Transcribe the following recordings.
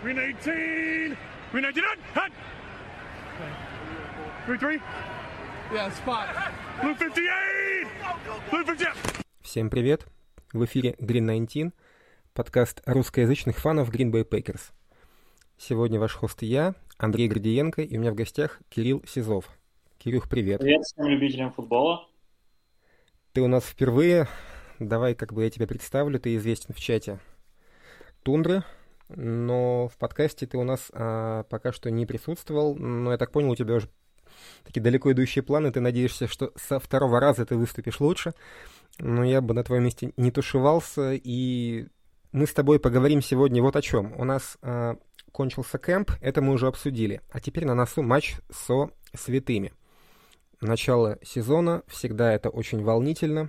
Green 18. Green 19. Hut. Green 3. Yeah, spot. Blue 58. Blue 58. Всем привет! В эфире Green 19, подкаст русскоязычных фанов Green Bay Packers. Сегодня ваш хост я, Андрей Гордиенко, и у меня в гостях Кирилл Сизов. Кирюх, привет. Привет всем любителям футбола. Ты у нас впервые. Давай, как бы я тебя представлю. Ты известен в чате Тундры, но в подкасте ты у нас а, пока что не присутствовал. Но я так понял, у тебя уже такие далеко идущие планы. Ты надеешься, что со второго раза ты выступишь лучше. Но я бы на твоем месте не тушевался. И мы с тобой поговорим сегодня вот о чем. У нас а, кончился кемп, это мы уже обсудили. А теперь на носу матч со святыми. Начало сезона, всегда это очень волнительно.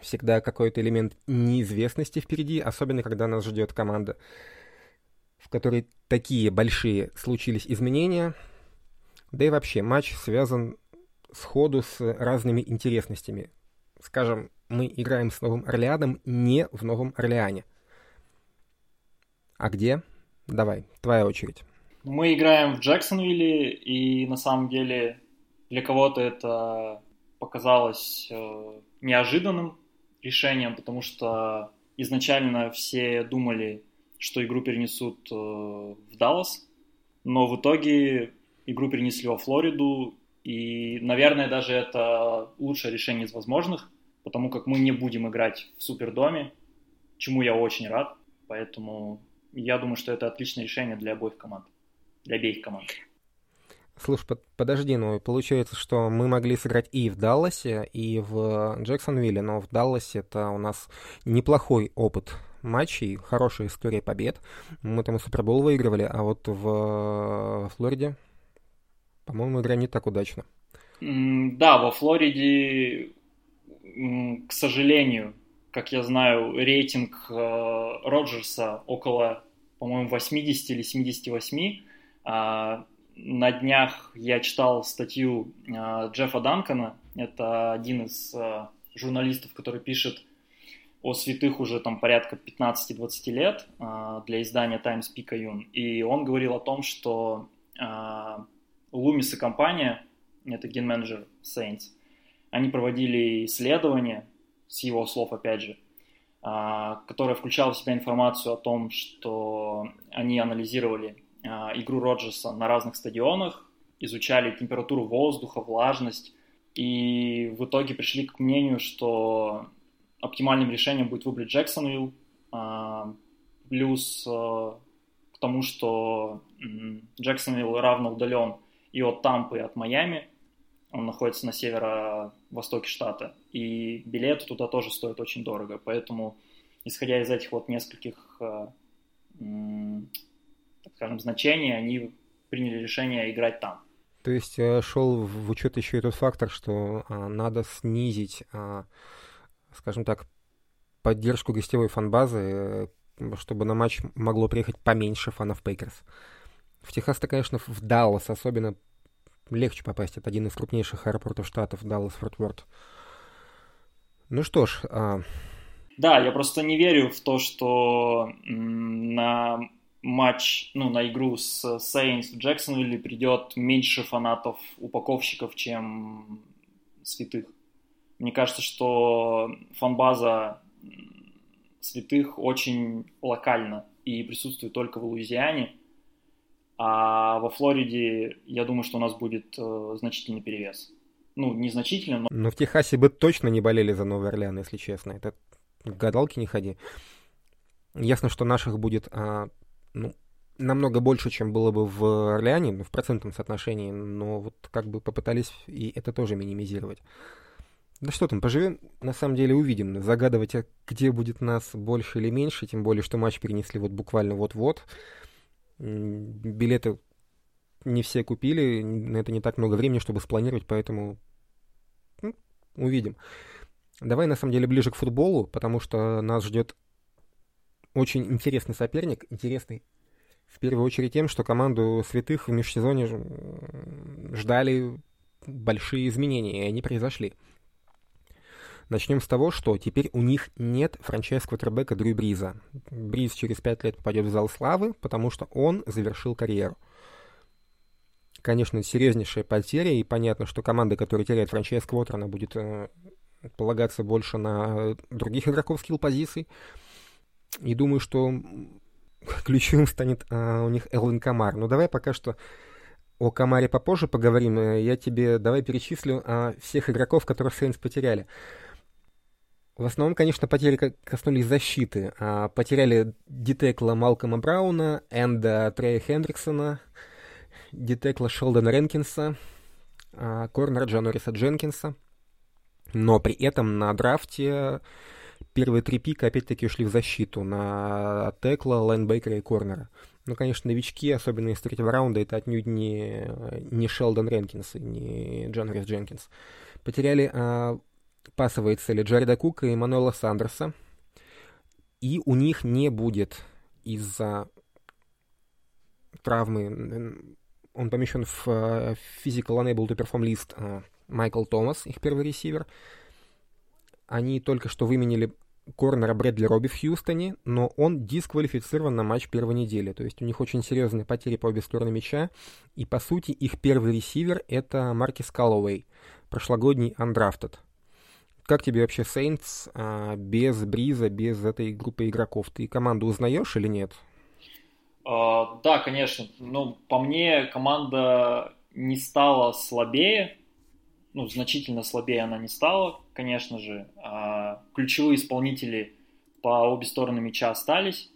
Всегда какой-то элемент неизвестности впереди, особенно когда нас ждет команда, в которой такие большие случились изменения. Да и вообще, матч связан сходу с разными интересностями. Скажем, мы играем с Новым Орлеаном не в Новом Орлеане. А где? Давай, твоя очередь. Мы играем в Джексонвилле, и на самом деле для кого-то это показалось э, неожиданным решением, потому что изначально все думали, что игру перенесут э, в Даллас, но в итоге игру перенесли во Флориду, и, наверное, даже это лучшее решение из возможных, потому как мы не будем играть в Супердоме, чему я очень рад, поэтому я думаю, что это отличное решение для обоих команд, для обеих команд. Слушай, под, подожди, ну получается, что мы могли сыграть и в Далласе, и в Джексонвилле, но в Далласе это у нас неплохой опыт матчей, хорошая история побед. Мы там и Супербол выигрывали, а вот в Флориде, по-моему, игра не так удачно. Да, во Флориде, к сожалению, как я знаю, рейтинг э, Роджерса около, по-моему, 80 или 78 на днях я читал статью э, Джеффа Данкона, это один из э, журналистов, который пишет о святых уже там порядка 15-20 лет э, для издания Times Picayune, и он говорил о том, что э, Лумис и компания, это ген-менеджер Saints, они проводили исследование, с его слов опять же, э, которое включало в себя информацию о том, что они анализировали игру Роджерса на разных стадионах, изучали температуру воздуха, влажность, и в итоге пришли к мнению, что оптимальным решением будет выбрать Джексонвилл, а, плюс а, к тому, что Джексонвилл равно удален и от Тампы, и от Майами, он находится на северо-востоке штата, и билеты туда тоже стоят очень дорого, поэтому, исходя из этих вот нескольких так скажем, значения, они приняли решение играть там. То есть э, шел в учет еще и тот фактор, что а, надо снизить, а, скажем так, поддержку гостевой фанбазы, э, чтобы на матч могло приехать поменьше фанов Пейкерс. В Техас-то, конечно, в Даллас особенно легче попасть. Это один из крупнейших аэропортов штатов, Даллас-Форт-Ворт. Ну что ж... А... Да, я просто не верю в то, что на матч, ну, на игру с Saints в Джексонвилле придет меньше фанатов, упаковщиков, чем святых. Мне кажется, что фанбаза святых очень локальна и присутствует только в Луизиане. А во Флориде, я думаю, что у нас будет э, значительный перевес. Ну, незначительно, но... Но в Техасе бы точно не болели за Новый Орлеан, если честно. Это гадалки не ходи. Ясно, что наших будет а, ну, намного больше, чем было бы в Орлеане, ну, в процентном соотношении, но вот как бы попытались и это тоже минимизировать. Да что там, поживем, на самом деле увидим. Загадывать, а где будет нас больше или меньше, тем более, что матч перенесли вот буквально вот-вот. Билеты не все купили, на это не так много времени, чтобы спланировать, поэтому ну, увидим. Давай, на самом деле, ближе к футболу, потому что нас ждет очень интересный соперник, интересный в первую очередь тем, что команду святых в межсезоне ждали большие изменения, и они произошли. Начнем с того, что теперь у них нет франчайз-квотербека Дрю Бриза. Бриз через пять лет попадет в зал славы, потому что он завершил карьеру. Конечно, серьезнейшая потеря, и понятно, что команда, которая теряет франчайз-квотер, она будет э, полагаться больше на других игроков скилл-позиций. И думаю, что ключевым станет а, у них Элвин Камар. Но давай пока что о Камаре попозже поговорим. Э, я тебе давай перечислю а, всех игроков, которых Сейнс потеряли. В основном, конечно, потери коснулись защиты. А, потеряли Дитекла Малкома Брауна, Энда Трея Хендриксона, Дитекла Шелдона Ренкинса, а, Корнера Джанориса Дженкинса. Но при этом на драфте первые три пика опять-таки ушли в защиту на Текла, Лайнбекера и Корнера. Ну, конечно, новички, особенно из третьего раунда, это отнюдь не, не Шелдон Ренкинс и не Джон Рис Дженкинс. Потеряли а, пасовые цели Джареда Кука и Мануэла Сандерса. И у них не будет из-за травмы, он помещен в Physical Unable to Perform лист а, Майкл Томас, их первый ресивер. Они только что выменили корнера Брэдли Робби в Хьюстоне, но он дисквалифицирован на матч первой недели. То есть у них очень серьезные потери по обе стороны мяча. И, по сути, их первый ресивер — это Маркис Каллоуэй, прошлогодний андрафтед. Как тебе вообще Сейнтс а, без Бриза, без этой группы игроков? Ты команду узнаешь или нет? Uh, да, конечно. Ну, по мне, команда не стала слабее, ну, значительно слабее она не стала, конечно же. А ключевые исполнители по обе стороны мяча остались.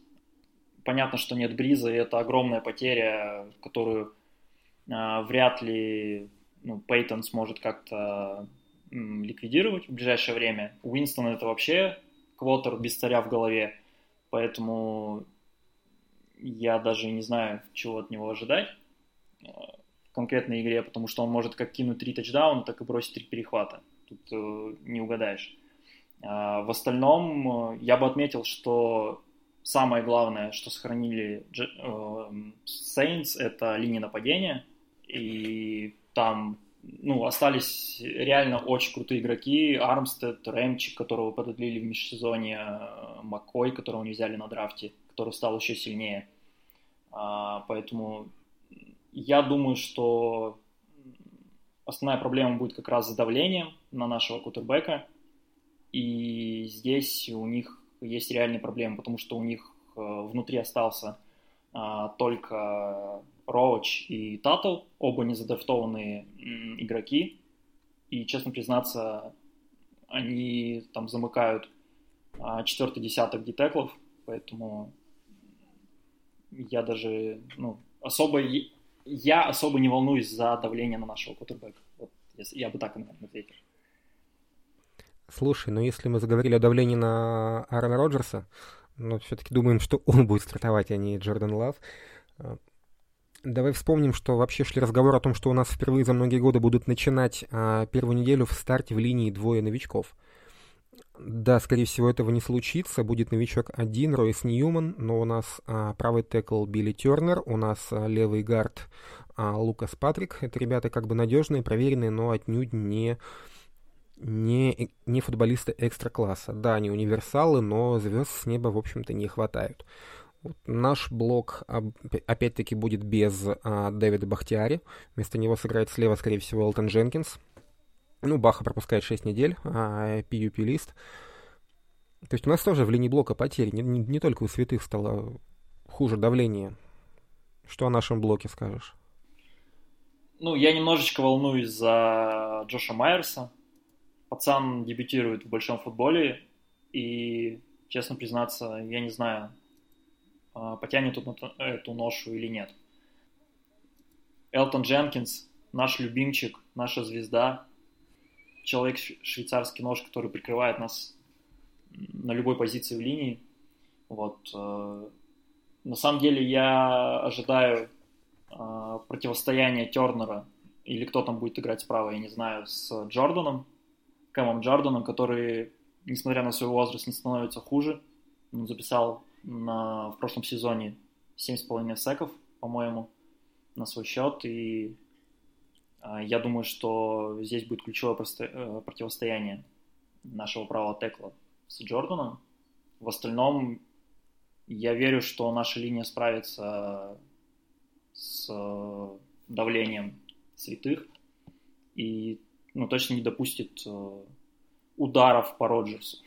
Понятно, что нет Бриза, и это огромная потеря, которую а, вряд ли ну, Пейтон сможет как-то ликвидировать в ближайшее время. Уинстон это вообще квотер без царя в голове, поэтому я даже не знаю, чего от него ожидать конкретной игре, потому что он может как кинуть три тачдауна, так и бросить три перехвата. Тут э, не угадаешь. А в остальном э, я бы отметил, что самое главное, что сохранили э, Saints, это линия нападения. И там ну, остались реально очень крутые игроки. Армстед, Рэмчик, которого пододлили в межсезонье, э, Маккой, которого не взяли на драфте, который стал еще сильнее. А, поэтому я думаю, что основная проблема будет как раз с давлением на нашего кутербека. И здесь у них есть реальные проблемы, потому что у них э, внутри остался а, только Роуч и Татл, оба незадрафтованные игроки. И, честно признаться, они там замыкают а, четвертый десяток детеклов, поэтому я даже ну, особо я особо не волнуюсь за давление на нашего кутербека. Вот, я бы так, наверное, ответил. Слушай, ну если мы заговорили о давлении на Аарона Роджерса, но все-таки думаем, что он будет стартовать, а не Джордан Лав. А, давай вспомним, что вообще шли разговоры о том, что у нас впервые за многие годы будут начинать а, первую неделю в старте в линии двое новичков. Да, скорее всего, этого не случится. Будет новичок один, Ройс Ньюман, но у нас а, правый текл Билли Тернер, у нас а, левый гард а, Лукас Патрик. Это ребята как бы надежные, проверенные, но отнюдь не, не, не футболисты экстра-класса. Да, они универсалы, но звезд с неба, в общем-то, не хватает. Вот наш блок опять-таки будет без а, Дэвида Бахтиари. Вместо него сыграет слева, скорее всего, Элтон Дженкинс. Ну, Баха пропускает 6 недель, а PUP-лист. То есть у нас тоже в линии блока потери. Не, не, не только у святых стало хуже давление. Что о нашем блоке скажешь? Ну, я немножечко волнуюсь за Джоша Майерса. Пацан дебютирует в большом футболе. И, честно признаться, я не знаю, а, потянет он эту ношу или нет. Элтон Дженкинс, наш любимчик, наша звезда, человек швейцарский нож, который прикрывает нас на любой позиции в линии. Вот. Э, на самом деле я ожидаю э, противостояния Тернера или кто там будет играть справа, я не знаю, с Джорданом, Кэмом Джорданом, который, несмотря на свой возраст, не становится хуже. Он записал на, в прошлом сезоне 7,5 секов, по-моему, на свой счет, и я думаю, что здесь будет ключевое э, противостояние нашего правого текла с Джорданом. В остальном я верю, что наша линия справится с давлением святых и ну, точно не допустит э, ударов по Роджерсу.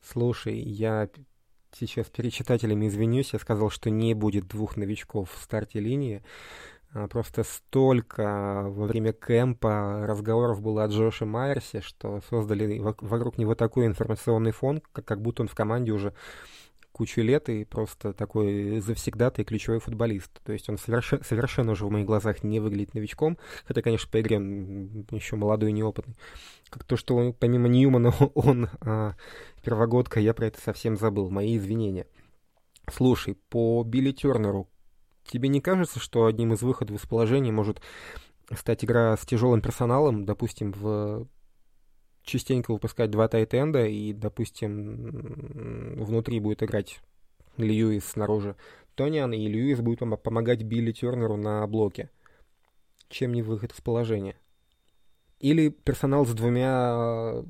Слушай, я сейчас перед читателями извинюсь, я сказал, что не будет двух новичков в старте линии. А, просто столько во время кемпа разговоров было о Джоше Майерсе, что создали вокруг него такой информационный фон, как, будто он в команде уже кучу лет и просто такой завсегдатый ключевой футболист. То есть он совершенно, совершенно уже в моих глазах не выглядит новичком, хотя, конечно, по игре он еще молодой и неопытный. Как то, что он, помимо Ньюмана он а, первогодка, я про это совсем забыл. Мои извинения. Слушай, по Билли Тернеру, тебе не кажется, что одним из выходов из положения может стать игра с тяжелым персоналом, допустим, в частенько выпускать два тайтенда, и, допустим, внутри будет играть Льюис снаружи Тониан, и Льюис будет помогать Билли Тернеру на блоке. Чем не выход из положения? Или персонал с двумя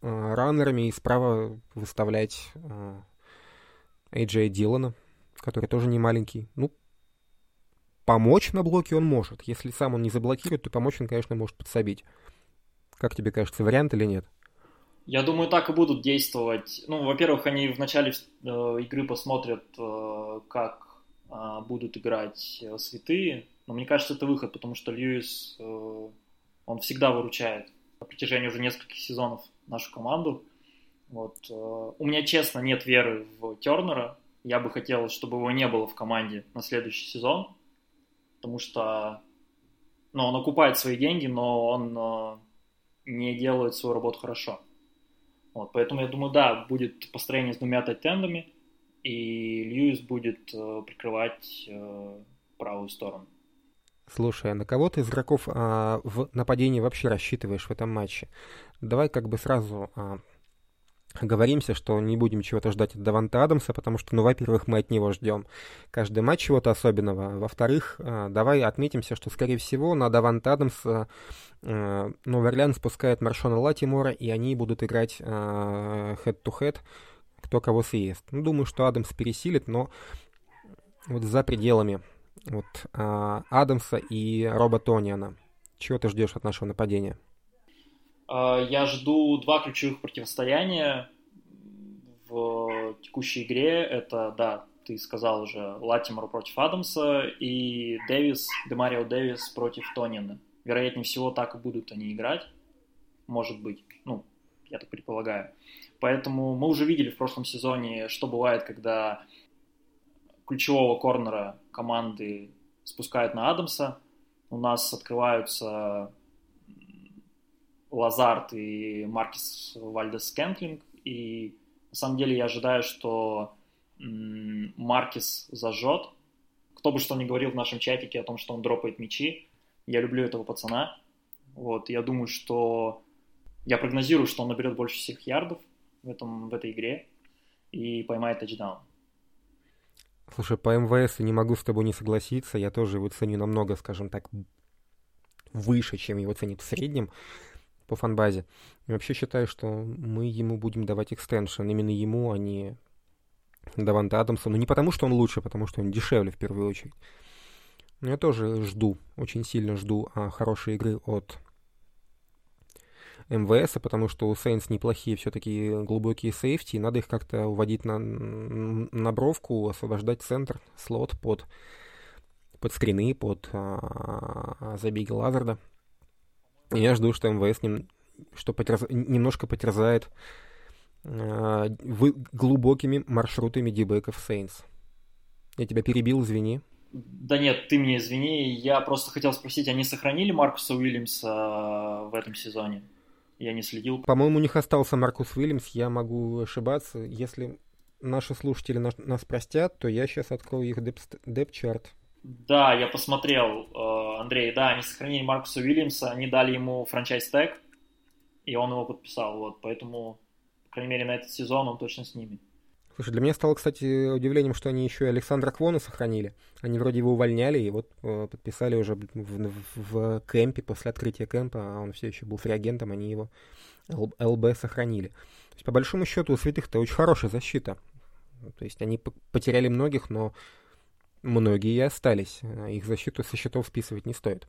э, раннерами и справа выставлять э, Эйджея Дилана, который тоже не маленький. Ну, помочь на блоке он может. Если сам он не заблокирует, то помочь он, конечно, может подсобить. Как тебе кажется, вариант или нет? Я думаю, так и будут действовать. Ну, во-первых, они в начале э, игры посмотрят, э, как э, будут играть святые. Но мне кажется, это выход, потому что Льюис, он всегда выручает на протяжении уже нескольких сезонов нашу команду. Вот. У меня, честно, нет веры в Тернера. Я бы хотел, чтобы его не было в команде на следующий сезон, потому что ну, он окупает свои деньги, но он э, не делают свою работу хорошо. Вот, поэтому я думаю, да, будет построение с двумя тайтендами, и Льюис будет э, прикрывать э, правую сторону. Слушай, а на кого ты из игроков а, в нападении вообще рассчитываешь в этом матче? Давай как бы сразу а, Говоримся, что не будем чего-то ждать от Даванта Адамса, потому что, ну, во-первых, мы от него ждем каждый матч чего-то особенного. Во-вторых, а, давай отметимся, что, скорее всего, на Даванта Адамса а, Новый Орлеан спускает Маршона Латимора, и они будут играть head-to-head, кто кого съест. Ну, думаю, что Адамс пересилит, но вот за пределами вот, Адамса и Роба Тониана. Чего ты ждешь от нашего нападения? А, я жду два ключевых противостояния в текущей игре. Это, да, ты сказал уже, Латимор против Адамса и Дэвис, Демарио Дэвис против Тонина. Вероятнее всего, так и будут они играть. Может быть. Ну, я так предполагаю. Поэтому мы уже видели в прошлом сезоне, что бывает, когда ключевого корнера команды спускают на Адамса. У нас открываются Лазарт и Маркис Вальдес Кентлинг. И на самом деле я ожидаю, что Маркис зажжет. Кто бы что ни говорил в нашем чатике о том, что он дропает мячи, я люблю этого пацана. Вот, я думаю, что я прогнозирую, что он наберет больше всех ярдов в, этом, в этой игре и поймает тачдаун. Слушай, по МВС не могу с тобой не согласиться. Я тоже его ценю намного, скажем так, выше, чем его ценит в среднем по фанбазе. И вообще считаю, что мы ему будем давать экстеншн. Именно ему, а не Даванте Адамсу. Но не потому, что он лучше, а потому что он дешевле в первую очередь. Но я тоже жду, очень сильно жду а, хорошей игры от МВС, потому что у Сейнс неплохие все-таки глубокие сейфти, надо их как-то уводить на, на бровку, освобождать центр, слот под, под скрины, под а, забеги Лазарда. Я жду, что МВС нем, что потерз... немножко потерзает э, вы... глубокими маршрутами дебеков Сейнс. Я тебя перебил, извини. Да нет, ты мне извини. Я просто хотел спросить, они сохранили Маркуса Уильямса в этом сезоне? Я не следил. По-моему, у них остался Маркус Уильямс. Я могу ошибаться. Если наши слушатели нас, нас простят, то я сейчас открою их деп-чарт. Да, я посмотрел, э, Андрей, да, они сохранили Маркуса Уильямса, они дали ему франчайз-тег, и он его подписал, вот, поэтому, по крайней мере, на этот сезон он точно с ними. Слушай, для меня стало, кстати, удивлением, что они еще и Александра Квона сохранили. Они вроде его увольняли, и вот э, подписали уже в, в, в кемпе, после открытия кемпа, а он все еще был фриагентом, они его ЛБ сохранили. То есть, по большому счету, у святых-то очень хорошая защита. То есть, они потеряли многих, но многие и остались. Их защиту со счетов списывать не стоит.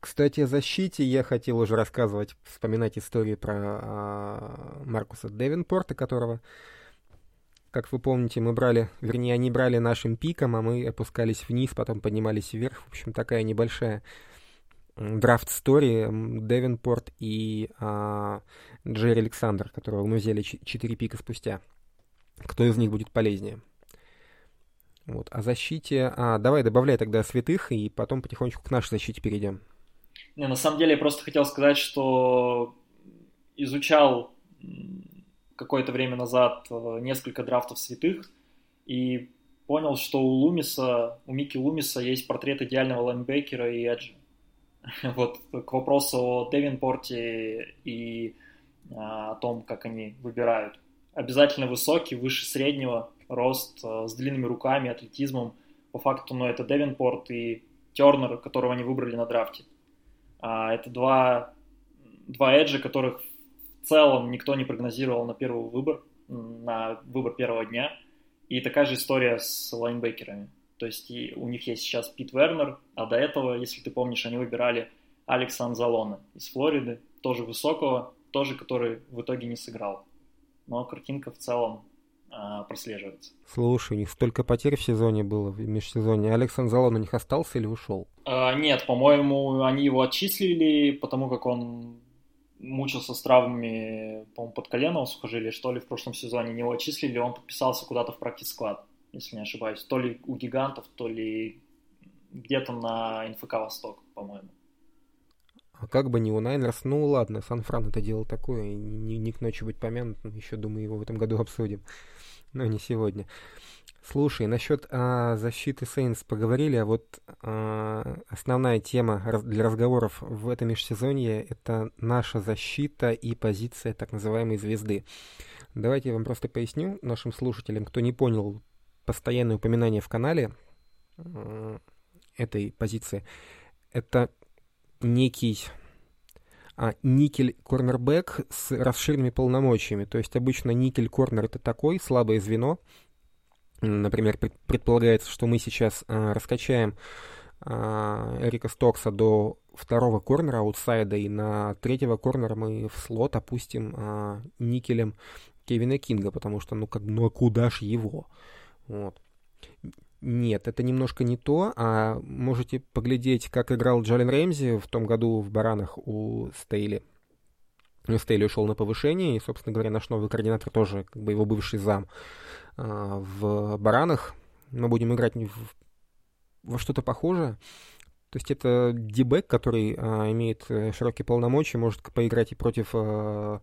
Кстати, о защите я хотел уже рассказывать, вспоминать истории про а, Маркуса Девинпорта, которого, как вы помните, мы брали, вернее, они брали нашим пиком, а мы опускались вниз, потом поднимались вверх. В общем, такая небольшая драфт стори Девинпорт и а, Джерри Александр, которого мы взяли 4 пика спустя. Кто из них будет полезнее? Вот. О защите... А, давай добавляй тогда святых, и потом потихонечку к нашей защите перейдем. Не, на самом деле я просто хотел сказать, что изучал какое-то время назад э, несколько драфтов святых и понял, что у Лумиса, у Микки Лумиса есть портрет идеального лайнбекера и эджа. Вот к вопросу о Девинпорте и а, о том, как они выбирают. Обязательно высокий, выше среднего, рост, э, с длинными руками, атлетизмом. По факту, ну, это Девинпорт и Тернер, которого они выбрали на драфте. А, это два, два эджа, которых в целом никто не прогнозировал на первый выбор, на выбор первого дня. И такая же история с лайнбекерами. То есть у них есть сейчас Пит Вернер, а до этого, если ты помнишь, они выбирали Алекса Анзалона из Флориды, тоже высокого, тоже который в итоге не сыграл. Но картинка в целом прослеживается. Слушай, у них столько потерь в сезоне было, в межсезонье. Алекс Анзалон у них остался или ушел? А, нет, по-моему, они его отчислили, потому как он мучился с травмами, по-моему, под коленом сухожилия, что ли, в прошлом сезоне. Они его отчислили, он подписался куда-то в практик склад, если не ошибаюсь. То ли у гигантов, то ли где-то на НФК Восток, по-моему. А как бы не у Найнерс, ну ладно, Сан-Фран это дело такое, не, не к ночи быть помянут, еще, думаю, его в этом году обсудим но не сегодня. Слушай, насчет а, защиты Сейнс поговорили, а вот а, основная тема для разговоров в этом межсезонье — это наша защита и позиция так называемой звезды. Давайте я вам просто поясню нашим слушателям, кто не понял постоянное упоминание в канале э, этой позиции. Это некий а никель-корнербэк с расширенными полномочиями. То есть обычно никель-корнер это такой слабое звено. Например, предполагается, что мы сейчас а, раскачаем а, Эрика Стокса до второго корнера аутсайда, и на третьего корнера мы в слот опустим а, никелем Кевина Кинга, потому что, ну, как, ну, а куда ж его? Вот. Нет, это немножко не то. А можете поглядеть, как играл Джален Рэмзи в том году в Баранах у Стейли. Ну, Стейли ушел на повышение, и, собственно говоря, наш новый координатор тоже, как бы его бывший зам а, в Баранах. Мы будем играть в, во что-то похожее. То есть это дебэк, который а, имеет э, широкие полномочия, может поиграть и против а,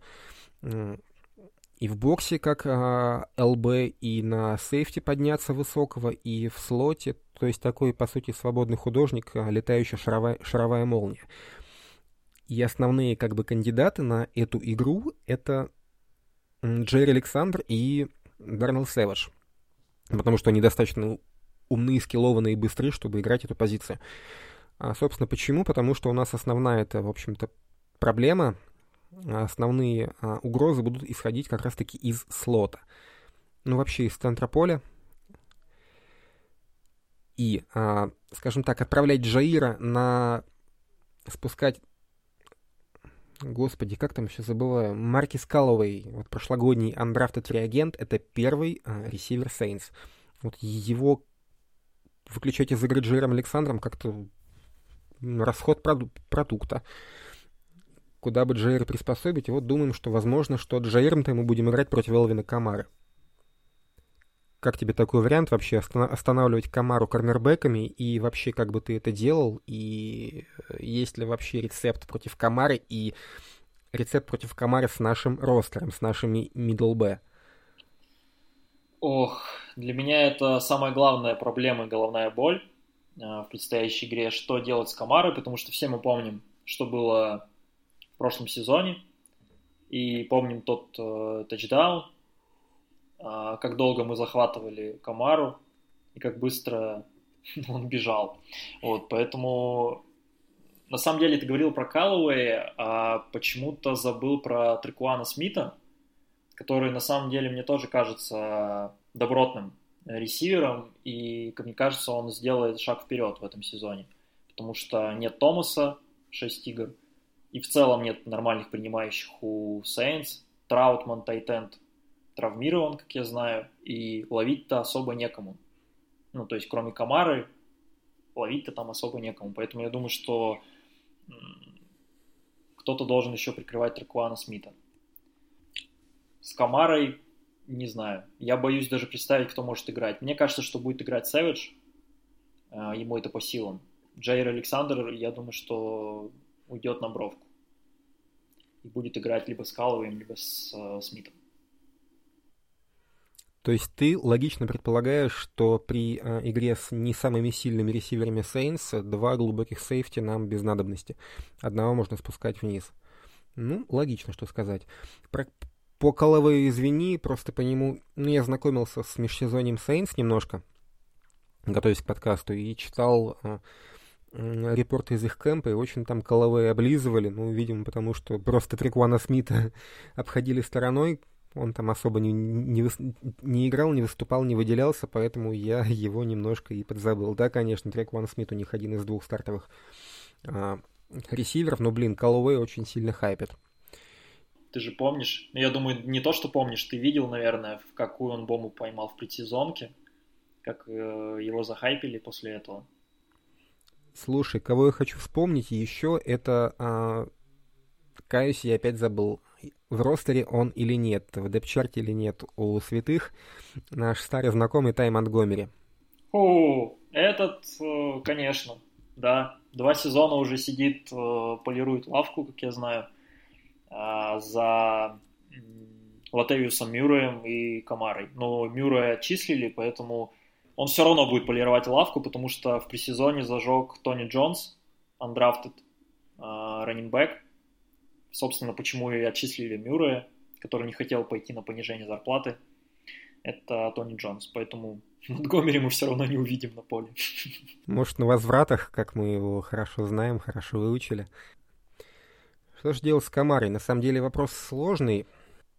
и в боксе как а, ЛБ, и на сейфте подняться высокого, и в слоте. То есть такой, по сути, свободный художник, а, летающая шаровая, шаровая молния. И основные как бы кандидаты на эту игру это Джерри Александр и Дарнелл Сэвидж. Потому что они достаточно умные, скиллованные и быстрые, чтобы играть эту позицию. А, собственно, почему? Потому что у нас основная это, в общем-то, проблема основные а, угрозы будут исходить как раз-таки из слота. Ну, вообще из центра поля. И, а, скажем так, отправлять Джаира на... спускать... Господи, как там еще забываю? Маркис Каллоуэй, вот прошлогодний андрафтед реагент, это первый а, ресивер Сейнс. Вот его выключать из игры Джаиром Александром как-то расход проду- продукта куда бы Джейра приспособить, и вот думаем, что возможно, что Джейром-то мы будем играть против Элвина Камары. Как тебе такой вариант вообще останавливать Камару корнербэками и вообще как бы ты это делал и э, есть ли вообще рецепт против Камары и рецепт против Камары с нашим ростером, с нашими middle B? Ох, для меня это самая главная проблема и головная боль э, в предстоящей игре, что делать с Камарой, потому что все мы помним, что было прошлом сезоне. И помним тот э, тачдаун, э, как долго мы захватывали Камару и как быстро он бежал. Вот, поэтому на самом деле ты говорил про Каллоуэя, а почему-то забыл про Трикуана Смита, который на самом деле мне тоже кажется добротным ресивером, и, как мне кажется, он сделает шаг вперед в этом сезоне, потому что нет Томаса, 6 игр, и в целом нет нормальных принимающих у Сейнс. Траутман, Тайтенд травмирован, как я знаю, и ловить-то особо некому. Ну, то есть, кроме Камары, ловить-то там особо некому. Поэтому я думаю, что кто-то должен еще прикрывать Тракуана Смита. С Камарой не знаю. Я боюсь даже представить, кто может играть. Мне кажется, что будет играть Сэвидж. Ему это по силам. Джейр Александр, я думаю, что уйдет на бровку. И будет играть либо с Калловым, либо с э, Смитом. То есть ты логично предполагаешь, что при э, игре с не самыми сильными ресиверами Saints два глубоких сейфти нам без надобности. Одного можно спускать вниз. Ну, логично, что сказать. Про, по Калавею извини, просто по нему... Ну, я знакомился с межсезоньем Saints немножко, готовясь к подкасту, и читал э, репорты из их кемпа, и очень там Калавея облизывали, ну, видимо, потому что просто Трикуана Смита обходили стороной, он там особо не, не, не играл, не выступал, не выделялся, поэтому я его немножко и подзабыл. Да, конечно, Трек Ван Смит у них один из двух стартовых а, ресиверов, но, блин, Каллоуэй очень сильно хайпит. Ты же помнишь, ну, я думаю, не то, что помнишь, ты видел, наверное, в какую он бомбу поймал в предсезонке, как э, его захайпили после этого. Слушай, кого я хочу вспомнить еще, это, э, каюсь, я опять забыл, в ростере он или нет, в депчарте или нет у святых, наш старый знакомый Тай Монтгомери. О, этот, э, конечно, да. Два сезона уже сидит, э, полирует лавку, как я знаю, э, за Латевиусом Мюрреем и Камарой. Но Мюррея отчислили, поэтому он все равно будет полировать лавку, потому что в пресезоне зажег Тони Джонс, undrafted раннинбэк, Собственно, почему и отчислили Мюррея, который не хотел пойти на понижение зарплаты. Это Тони Джонс. Поэтому Монтгомери мы все равно не увидим на поле. Может, на возвратах, как мы его хорошо знаем, хорошо выучили. Что же делать с Камарой? На самом деле вопрос сложный.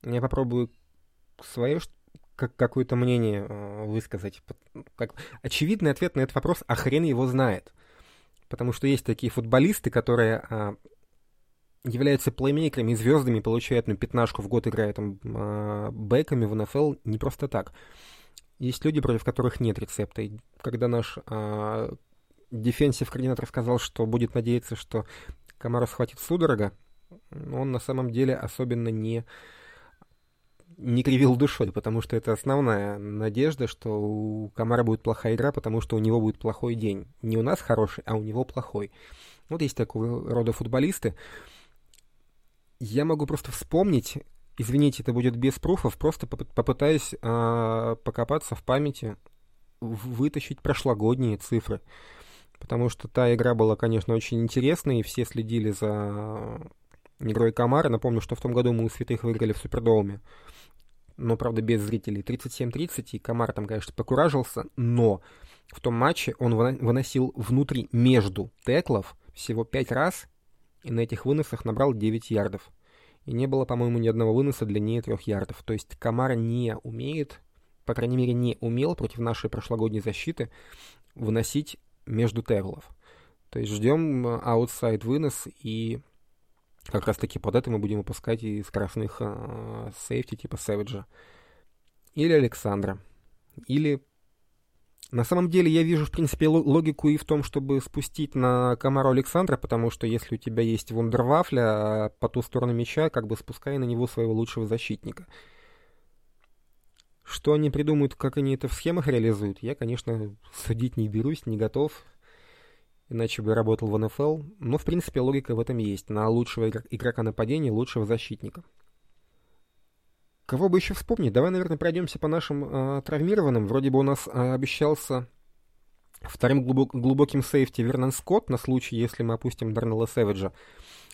Я попробую свое как какое-то мнение э, высказать. Как... Очевидный ответ на этот вопрос, а хрен его знает. Потому что есть такие футболисты, которые а, являются плеймейкерами звездами, получают ну, пятнашку в год, играя там э, бэками в НФЛ не просто так. Есть люди, против которых нет рецепта. И когда наш э, дефенсив координатор сказал, что будет надеяться, что Камара схватит судорога, он на самом деле особенно не не кривил душой, потому что это основная надежда, что у Камара будет плохая игра, потому что у него будет плохой день. Не у нас хороший, а у него плохой. Вот есть такого рода футболисты, я могу просто вспомнить, извините, это будет без пруфов, просто попытаюсь э, покопаться в памяти, вытащить прошлогодние цифры. Потому что та игра была, конечно, очень интересной, и все следили за игрой Камара. Напомню, что в том году мы у Святых выиграли в Супердоуме. Но, правда, без зрителей. 37-30, и Камар там, конечно, покуражился, но в том матче он выносил внутри между теклов всего 5 раз, и на этих выносах набрал 9 ярдов. И не было, по-моему, ни одного выноса длиннее 3 ярдов. То есть Камара не умеет, по крайней мере, не умел против нашей прошлогодней защиты выносить между тэклов. То есть ждем outside вынос и как раз таки под это мы будем выпускать и скоростных э, сейфти типа Сэвиджа. Или Александра. Или на самом деле я вижу, в принципе, логику и в том, чтобы спустить на Камару Александра, потому что если у тебя есть вундервафля по ту сторону мяча, как бы спускай на него своего лучшего защитника. Что они придумают, как они это в схемах реализуют, я, конечно, судить не берусь, не готов, иначе бы работал в НФЛ. Но, в принципе, логика в этом есть. На лучшего игрока нападения, лучшего защитника. Кого бы еще вспомнить? Давай, наверное, пройдемся по нашим э, травмированным. Вроде бы у нас э, обещался вторым глубок, глубоким сейфти Вернон Скотт на случай, если мы опустим Дарнелла Сэвиджа.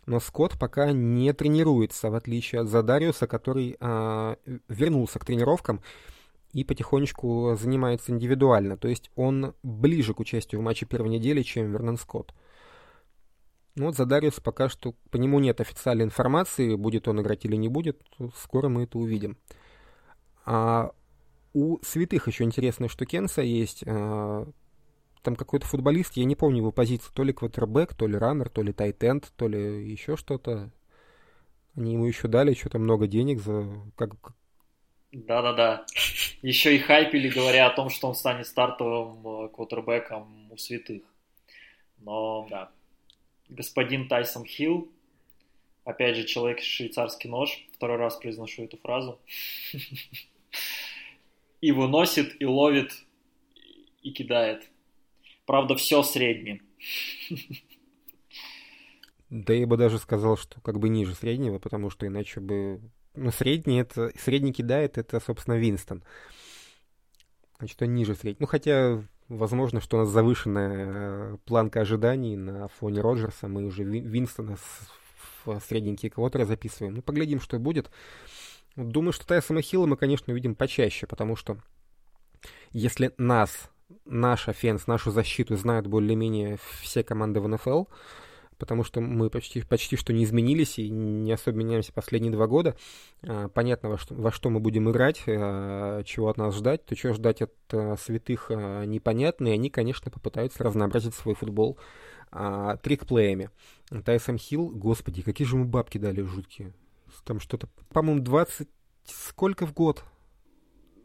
Но Скотт пока не тренируется, в отличие от Задариуса, который э, вернулся к тренировкам. И потихонечку занимается индивидуально. То есть он ближе к участию в матче первой недели, чем Вернон Скотт. Ну вот за Дариуса пока что по нему нет официальной информации, будет он играть или не будет. Скоро мы это увидим. А у святых еще интересная штукенция есть. А, там какой-то футболист, я не помню его позицию, то ли квотербек, то ли раннер, то ли тайтенд, то ли еще что-то. Они ему еще дали что-то много денег за... Как... Да-да-да. Еще и хайпили, говоря о том, что он станет стартовым э, квотербеком у святых. Но, да, господин Тайсон Хилл, опять же, человек швейцарский нож, второй раз произношу эту фразу, и выносит, и ловит, и кидает. Правда, все среднее. Да я бы даже сказал, что как бы ниже среднего, потому что иначе бы... Ну, средний это... Средний кидает, это, собственно, Винстон. Значит, он ниже среднего. Ну, хотя Возможно, что у нас завышенная э, планка ожиданий на фоне Роджерса. Мы уже Винстона в средненькие квотеры записываем. Ну, поглядим, что будет. Думаю, что Тейсома Хилла мы, конечно, увидим почаще, потому что если нас, наш offense, нашу защиту знают более-менее все команды в НФЛ, потому что мы почти, почти что не изменились и не особо меняемся последние два года. А, понятно, во что, во что мы будем играть, а, чего от нас ждать. То, чего ждать от а, святых, непонятно, и они, конечно, попытаются разнообразить свой футбол трикплеями. Тайсон Хилл, господи, какие же мы бабки дали жуткие. Там что-то, по-моему, 20... Сколько в год?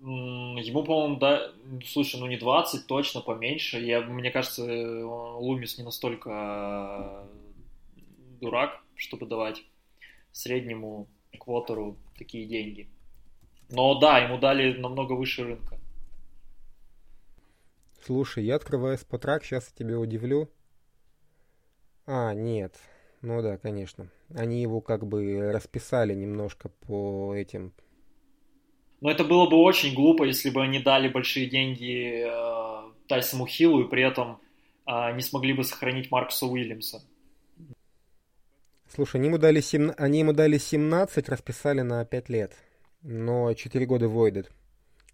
Ему, по-моему, да, слушай, ну не 20, точно поменьше. Я, мне кажется, Лумис не настолько дурак, чтобы давать среднему квотеру такие деньги. Но да, ему дали намного выше рынка. Слушай, я открываю спотрак, сейчас я тебя удивлю. А, нет. Ну да, конечно. Они его как бы расписали немножко по этим... Но это было бы очень глупо, если бы они дали большие деньги э, Тайсому Хиллу и при этом э, не смогли бы сохранить Маркуса Уильямса. Слушай, они ему дали, 7... они ему дали 17, расписали на 5 лет, но 4 года voided.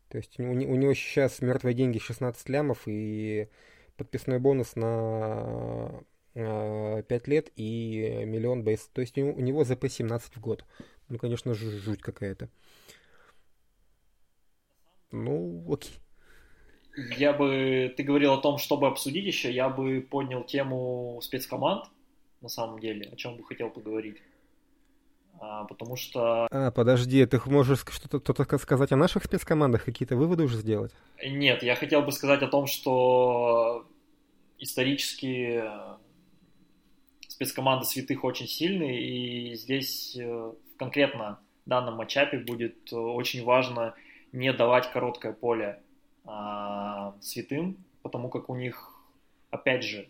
То есть у, у него сейчас мертвые деньги 16 лямов и подписной бонус на 5 лет и миллион бейс. То есть у него ЗП 17 в год. Ну, конечно, жуть какая-то. Ну, окей. Я бы, ты говорил о том, чтобы обсудить еще, я бы поднял тему спецкоманд на самом деле, о чем бы хотел поговорить. А, потому что... А, подожди, ты можешь что-то сказать о наших спецкомандах, какие-то выводы уже сделать? Нет, я хотел бы сказать о том, что исторически спецкоманды святых очень сильные, и здесь э, конкретно в данном матчапе будет очень важно не давать короткое поле а, святым, потому как у них, опять же,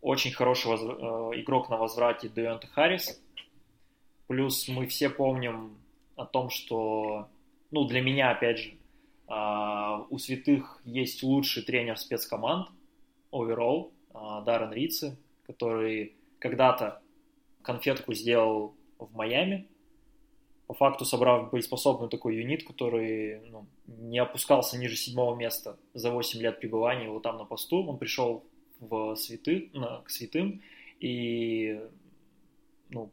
очень хороший воз... Э, игрок на возврате Деонта Харрис. Плюс мы все помним о том, что, ну, для меня, опять же, а, у святых есть лучший тренер спецкоманд, overall, а, Даррен Рици, который когда-то конфетку сделал в Майами, по факту собрав боеспособный такой юнит, который ну, не опускался ниже седьмого места за 8 лет пребывания его там на посту. Он пришел в святы, к святым, и ну,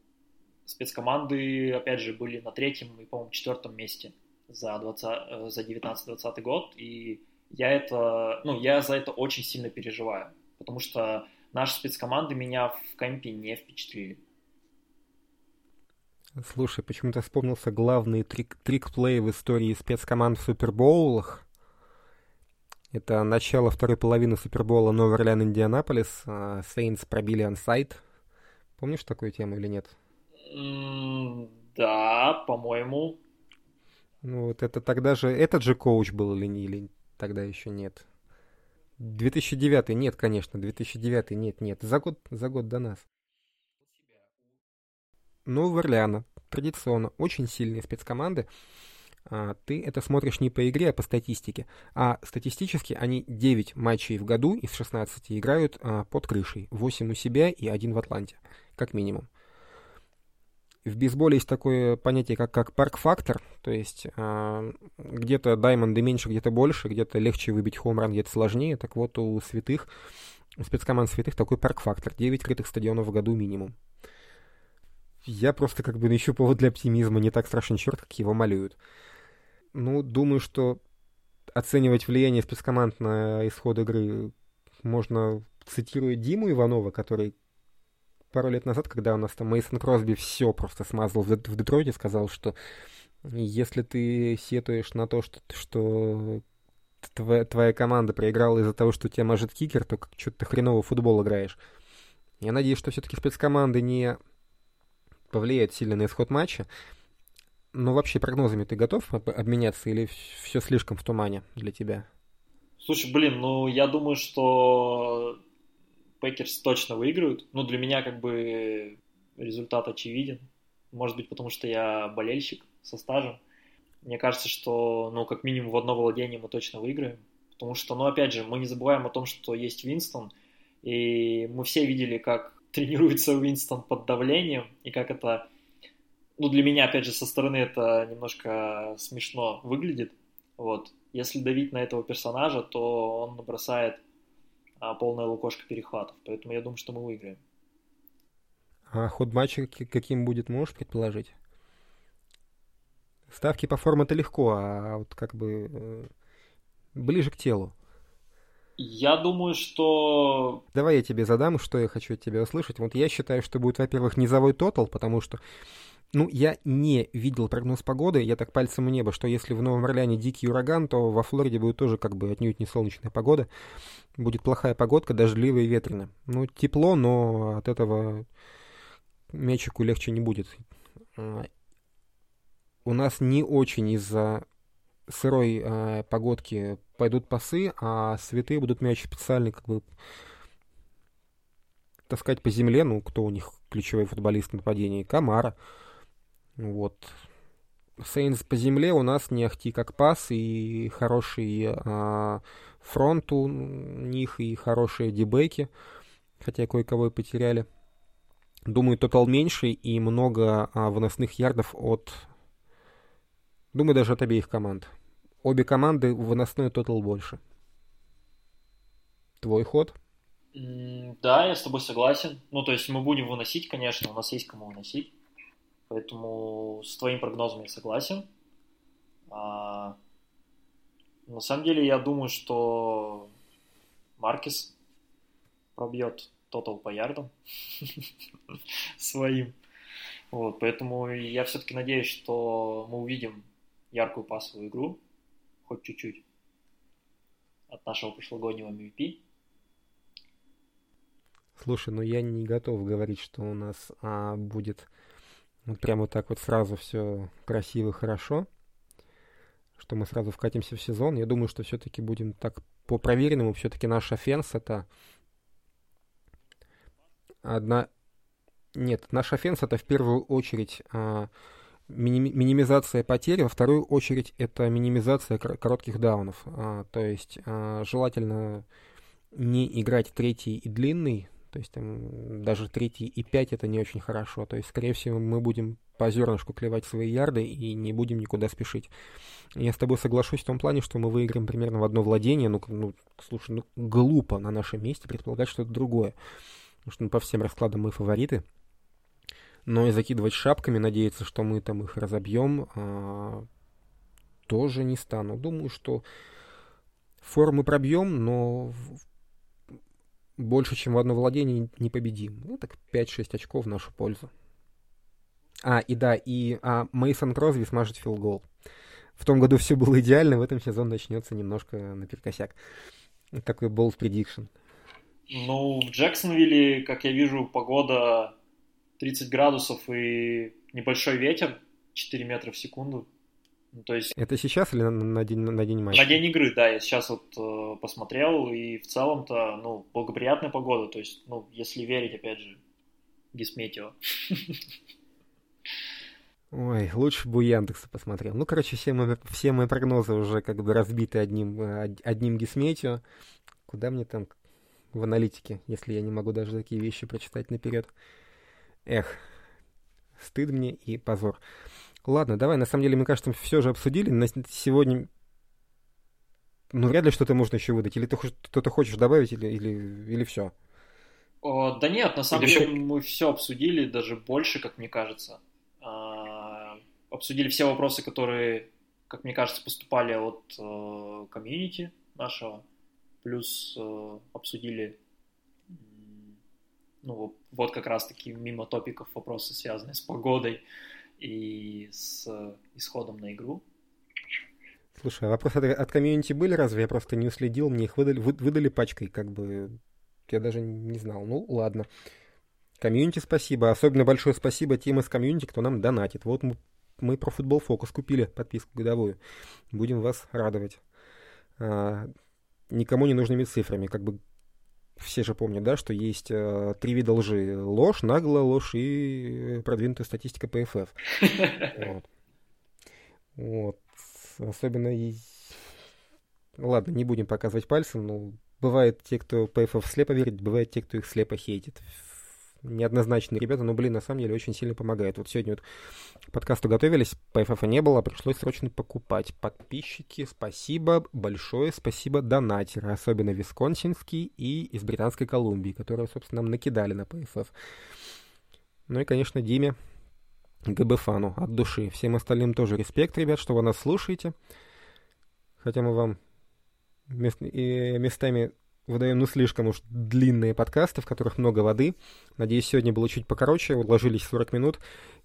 спецкоманды, опять же, были на третьем и, по-моему, четвертом месте за, 20, э, за 19-20 год, и я это, ну, я за это очень сильно переживаю, потому что наши спецкоманды меня в кемпе не впечатлили. Слушай, почему-то вспомнился главный трик, трик-плей в истории спецкоманд в Супербоулах. Это начало второй половины Супербола Новый Орлеан Индианаполис. Сейнс пробили ансайд. Помнишь такую тему или нет? Mm, да, по-моему. Ну вот это тогда же... Этот же коуч был или, или тогда еще нет? 2009 нет, конечно, 2009 нет, нет. За год, за год до нас. Новый Орлеана. Традиционно очень сильные спецкоманды. А, ты это смотришь не по игре, а по статистике. А статистически они 9 матчей в году из 16 играют а, под крышей. 8 у себя и один в Атланте, как минимум. в бейсболе есть такое понятие, как, как парк-фактор, то есть э, где-то даймонды меньше, где-то больше, где-то легче выбить хоумран, где-то сложнее. Так вот, у святых, у спецкоманд святых такой парк-фактор. 9 крытых стадионов в году минимум. Я просто как бы ищу повод для оптимизма, не так страшен черт, как его малюют. Ну, думаю, что оценивать влияние спецкоманд на исход игры можно, цитируя Диму Иванова, который пару лет назад, когда у нас там Мейсон Кросби все просто смазал в, в Детройте, сказал, что если ты сетуешь на то, что, что твоя, твоя команда проиграла из-за того, что у тебя мажет кикер, то что-то хреново футбол играешь. Я надеюсь, что все-таки спецкоманды не повлияют сильно на исход матча. Но вообще прогнозами ты готов обменяться или все слишком в тумане для тебя? Слушай, блин, ну я думаю, что Packers точно выиграют. Ну, для меня как бы результат очевиден. Может быть, потому что я болельщик со стажем. Мне кажется, что, ну, как минимум в одно владение мы точно выиграем. Потому что, ну, опять же, мы не забываем о том, что есть Винстон, и мы все видели, как тренируется Уинстон под давлением, и как это, ну, для меня, опять же, со стороны это немножко смешно выглядит. Вот. Если давить на этого персонажа, то он набросает а, полная лукошка перехватов. Поэтому я думаю, что мы выиграем. А ход матча каким будет, можешь предположить? Ставки по форме это легко, а вот как бы э, ближе к телу. Я думаю, что... Давай я тебе задам, что я хочу от тебя услышать. Вот я считаю, что будет, во-первых, низовой тотал, потому что ну, я не видел прогноз погоды, я так пальцем в небо, что если в Новом Орлеане дикий ураган, то во Флориде будет тоже как бы отнюдь не солнечная погода. Будет плохая погодка, дождливая и ветреная. Ну, тепло, но от этого мячику легче не будет. А, у нас не очень из-за сырой э, погодки пойдут пасы, а святые будут мяч специально как бы таскать по земле, ну, кто у них ключевой футболист нападения, Камара. Вот. Сейнс по земле у нас не ахти как пас, и хороший а, фронт у них, и хорошие дебеки, хотя кое-кого и потеряли. Думаю, тотал меньше и много а, выносных ярдов от... Думаю, даже от обеих команд. Обе команды выносной тотал больше. Твой ход? Да, я с тобой согласен. Ну, то есть мы будем выносить, конечно, у нас есть кому выносить. Поэтому с твоим прогнозом я согласен. А, на самом деле я думаю, что Маркес пробьет тотал по ярдам своим. Вот, поэтому я все-таки надеюсь, что мы увидим яркую пасовую игру, хоть чуть-чуть, от нашего прошлогоднего MVP. Слушай, ну я не готов говорить, что у нас а, будет вот прямо вот так вот сразу все красиво, хорошо, что мы сразу вкатимся в сезон. Я думаю, что все-таки будем так по проверенному, все-таки наш offense это одна... Нет, наш offense это в первую очередь а, миними... минимизация потерь, во вторую очередь это минимизация коротких даунов. А, то есть а, желательно не играть третий и длинный, то есть там даже третий и пять это не очень хорошо. То есть, скорее всего, мы будем по зернышку клевать свои ярды и не будем никуда спешить. Я с тобой соглашусь в том плане, что мы выиграем примерно в одно владение. Ну, ну слушай, ну глупо на нашем месте предполагать что-то другое. Потому что ну, по всем раскладам мы фавориты. Но и закидывать шапками, надеяться, что мы там их разобьем, а, тоже не стану. Думаю, что форму пробьем, но больше, чем в одно владение не победим. Ну, так 5-6 очков в нашу пользу. А, и да, и а, Мейсон Кросби смажет филгол. В том году все было идеально, в этом сезон начнется немножко наперкосяк. Такой bold prediction. Ну, в Джексонвилле, как я вижу, погода 30 градусов и небольшой ветер 4 метра в секунду. Ну, то есть... Это сейчас или на, на, день, на день матча? На день игры, да. Я сейчас вот э, посмотрел, и в целом-то, ну, благоприятная погода. То есть, ну, если верить, опять же, Гисметио. Ой, лучше бы Яндекса посмотрел. Ну, короче, все мои, все мои прогнозы уже как бы разбиты одним, э, одним Гисметио. Куда мне там в аналитике, если я не могу даже такие вещи прочитать наперед? Эх, Стыд мне и позор. Ладно, давай, на самом деле, мы, кажется, все же обсудили. На сегодня ну, вряд ли что-то можно еще выдать. Или ты что-то хочешь добавить, или, или, или все? О, да нет, на самом или деле все... мы все обсудили, даже больше, как мне кажется. А, обсудили все вопросы, которые, как мне кажется, поступали от э, комьюнити нашего. Плюс э, обсудили ну, вот как раз-таки мимо топиков вопросы, связанные с погодой и с исходом на игру. Слушай, а вопросы от, от комьюнити были разве? Я просто не уследил, мне их выдали, вы, выдали пачкой, как бы я даже не знал. Ну, ладно. Комьюнити спасибо. Особенно большое спасибо тем из комьюнити, кто нам донатит. Вот мы, мы Pro Football Focus купили подписку годовую. Будем вас радовать. А, никому не нужными цифрами. Как бы все же помнят, да, что есть э, три вида лжи. Ложь, наглая ложь и продвинутая статистика ПФФ. Вот. вот. Особенно... И... Ладно, не будем показывать пальцем, но бывает те, кто ПФФ слепо верит, бывает те, кто их слепо хейтит. Неоднозначные ребята, но, блин, на самом деле очень сильно помогает. Вот сегодня вот подкасту готовились, ПФФ не было, пришлось срочно покупать. Подписчики, спасибо, большое спасибо донатеры, особенно висконсинский и из Британской Колумбии, которые, собственно, нам накидали на ПФФ. Ну и, конечно, Диме, ГБ-фану от души. Всем остальным тоже респект, ребят, что вы нас слушаете. Хотя мы вам и местами выдаем ну слишком уж длинные подкасты, в которых много воды. Надеюсь, сегодня было чуть покороче, уложились 40 минут.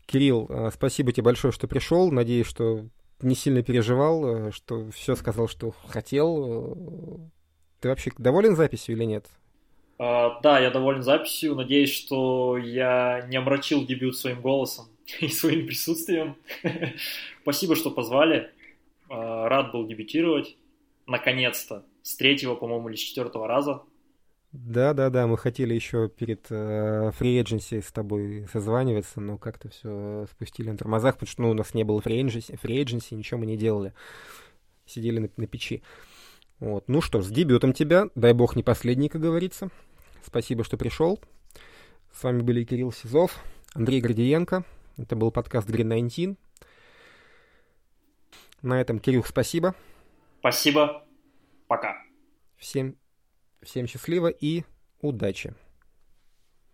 Кирилл, а, спасибо тебе большое, что пришел. Надеюсь, что не сильно переживал, а, что все сказал, что хотел. Ты вообще доволен записью или нет? Uh, да, я доволен записью. Надеюсь, что я не омрачил дебют своим голосом и своим присутствием. Спасибо, что позвали. Uh, рад был дебютировать наконец-то, с третьего, по-моему, или с четвертого раза. Да, да, да, мы хотели еще перед э, free agency с тобой созваниваться, но как-то все спустили на тормозах, потому что ну, у нас не было free agency, free agency, ничего мы не делали. Сидели на, на печи. Вот. Ну что, с дебютом тебя. Дай бог не последний, как говорится. Спасибо, что пришел. С вами были Кирилл Сизов, Андрей Гордиенко. Это был подкаст Green 19. На этом, Кирилл, спасибо. Спасибо. Пока. Всем, всем счастливо и удачи.